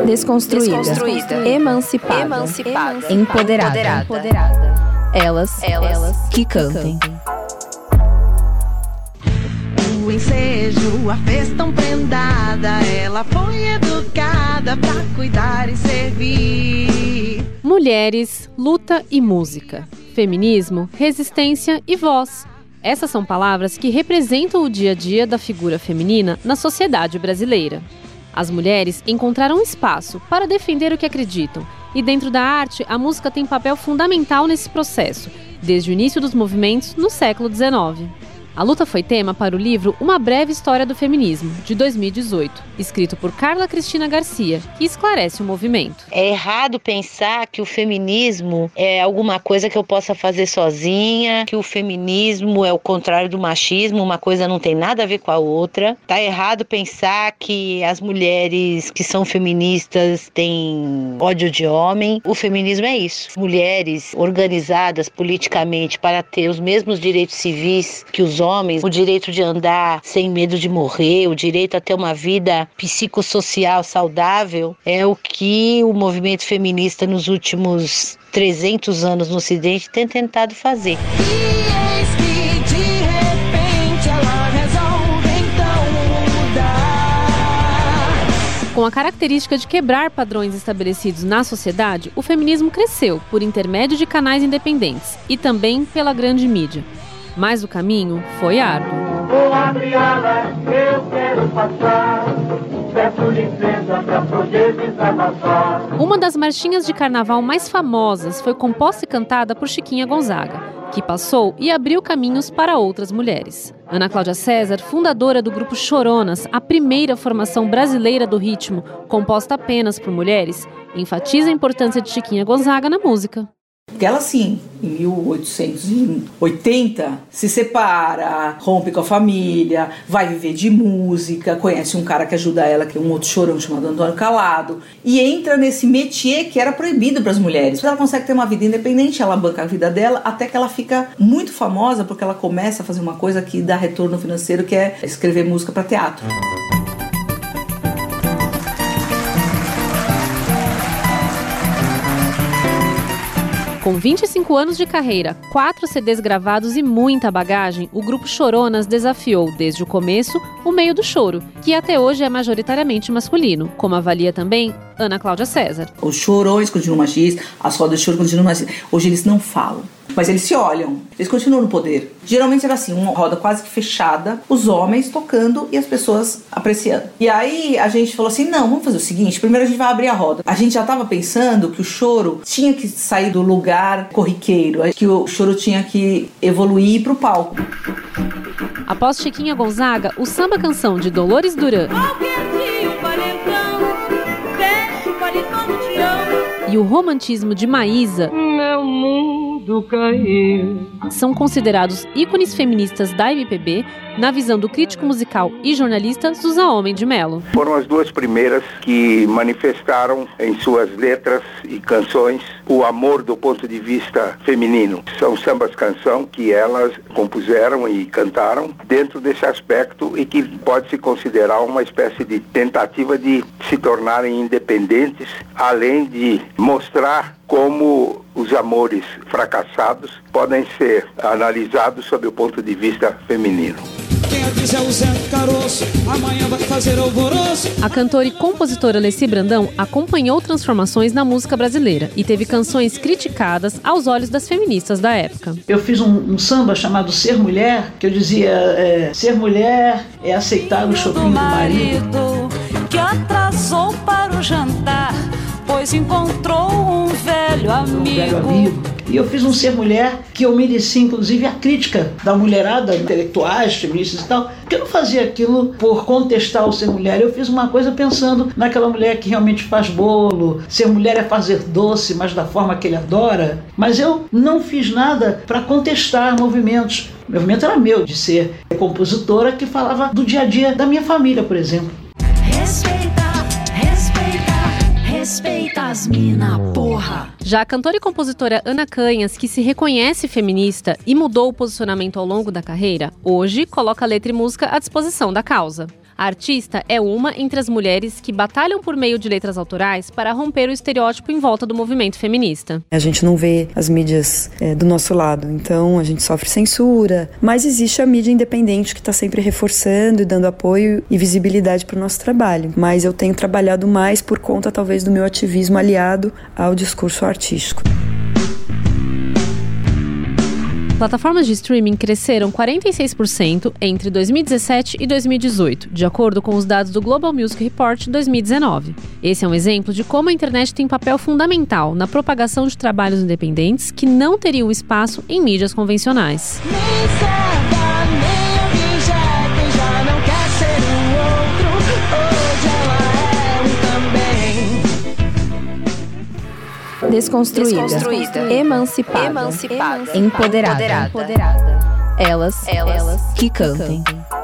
Desconstruída. Desconstruída. Emancipada. Emancipada. Empoderada. Empoderada. Elas, elas, elas que cantem. O ensejo a fez tão prendada. Ela foi educada pra cuidar e servir. Mulheres, luta e música. Feminismo, resistência e voz. Essas são palavras que representam o dia a dia da figura feminina na sociedade brasileira. As mulheres encontraram espaço para defender o que acreditam, e dentro da arte, a música tem papel fundamental nesse processo, desde o início dos movimentos no século XIX. A luta foi tema para o livro Uma Breve História do Feminismo, de 2018, escrito por Carla Cristina Garcia, que esclarece o movimento. É errado pensar que o feminismo é alguma coisa que eu possa fazer sozinha, que o feminismo é o contrário do machismo, uma coisa não tem nada a ver com a outra. Tá errado pensar que as mulheres que são feministas têm ódio de homem. O feminismo é isso. Mulheres organizadas politicamente para ter os mesmos direitos civis que os homens, o direito de andar sem medo de morrer, o direito a ter uma vida psicossocial saudável, é o que o movimento feminista nos últimos 300 anos no Ocidente tem tentado fazer. Com a característica de quebrar padrões estabelecidos na sociedade, o feminismo cresceu por intermédio de canais independentes e também pela grande mídia mas o caminho foi árduo. Vou abrir alas, eu quero passar. Peço licença para poder desabafar. Uma das marchinhas de carnaval mais famosas foi composta e cantada por Chiquinha Gonzaga, que passou e abriu caminhos para outras mulheres. Ana Cláudia César, fundadora do grupo Choronas, a primeira formação brasileira do ritmo, composta apenas por mulheres, enfatiza a importância de Chiquinha Gonzaga na música. Porque ela, sim, em 1880, se separa, rompe com a família, vai viver de música, conhece um cara que ajuda ela, que é um outro chorão chamado Antônio Calado, e entra nesse métier que era proibido para as mulheres. Ela consegue ter uma vida independente, ela banca a vida dela, até que ela fica muito famosa porque ela começa a fazer uma coisa que dá retorno financeiro, que é escrever música para teatro. Com 25 anos de carreira, quatro CDs gravados e muita bagagem, o grupo Choronas desafiou, desde o começo, o meio do choro, que até hoje é majoritariamente masculino, como avalia também Ana Cláudia César. Os chorões continuam machistas, as rodas de choro continuam machistas. Hoje eles não falam. Mas eles se olham, eles continuam no poder. Geralmente era assim, uma roda quase que fechada, os homens tocando e as pessoas apreciando. E aí a gente falou assim: não, vamos fazer o seguinte: primeiro a gente vai abrir a roda. A gente já estava pensando que o choro tinha que sair do lugar corriqueiro, que o choro tinha que evoluir para o palco. Após Chiquinha Gonzaga, o samba canção de Dolores Duran. E o romantismo de Maísa. Mundo do cair. São considerados ícones feministas da MPB na visão do crítico musical e jornalista Suza Homem de Melo. Foram as duas primeiras que manifestaram em suas letras e canções o amor do ponto de vista feminino. São sambas canção que elas compuseram e cantaram dentro desse aspecto e que pode se considerar uma espécie de tentativa de se tornarem independentes, além de mostrar como os amores fracassados podem ser analisados sob o ponto de vista feminino. A cantora e compositora Alessi Brandão acompanhou transformações na música brasileira e teve canções criticadas aos olhos das feministas da época. Eu fiz um, um samba chamado Ser Mulher, que eu dizia: é, ser mulher é aceitar o chopinho do marido. Que atrasou para o jantar, pois encontrou um velho amigo. Um velho amigo e eu fiz um Ser Mulher que eu mereci, inclusive, a crítica da mulherada, intelectuais, feministas e tal, porque eu não fazia aquilo por contestar o ser mulher. Eu fiz uma coisa pensando naquela mulher que realmente faz bolo, ser mulher é fazer doce, mas da forma que ele adora. Mas eu não fiz nada para contestar movimentos. O movimento era meu, de ser compositora que falava do dia a dia da minha família, por exemplo. Respeita, respeita, as mina, porra. Já a cantora e compositora Ana Canhas, que se reconhece feminista e mudou o posicionamento ao longo da carreira, hoje coloca letra e música à disposição da causa. A artista é uma entre as mulheres que batalham por meio de letras autorais para romper o estereótipo em volta do movimento feminista. A gente não vê as mídias é, do nosso lado, então a gente sofre censura, mas existe a mídia independente que está sempre reforçando e dando apoio e visibilidade para o nosso trabalho. Mas eu tenho trabalhado mais por conta, talvez, do meu ativismo aliado ao discurso artístico. Plataformas de streaming cresceram 46% entre 2017 e 2018, de acordo com os dados do Global Music Report 2019. Esse é um exemplo de como a internet tem papel fundamental na propagação de trabalhos independentes que não teriam espaço em mídias convencionais. Desconstruída. Desconstruída. Emancipada. Emancipada. Empoderada. Empoderada. Elas, elas, que cantem. Que cantem.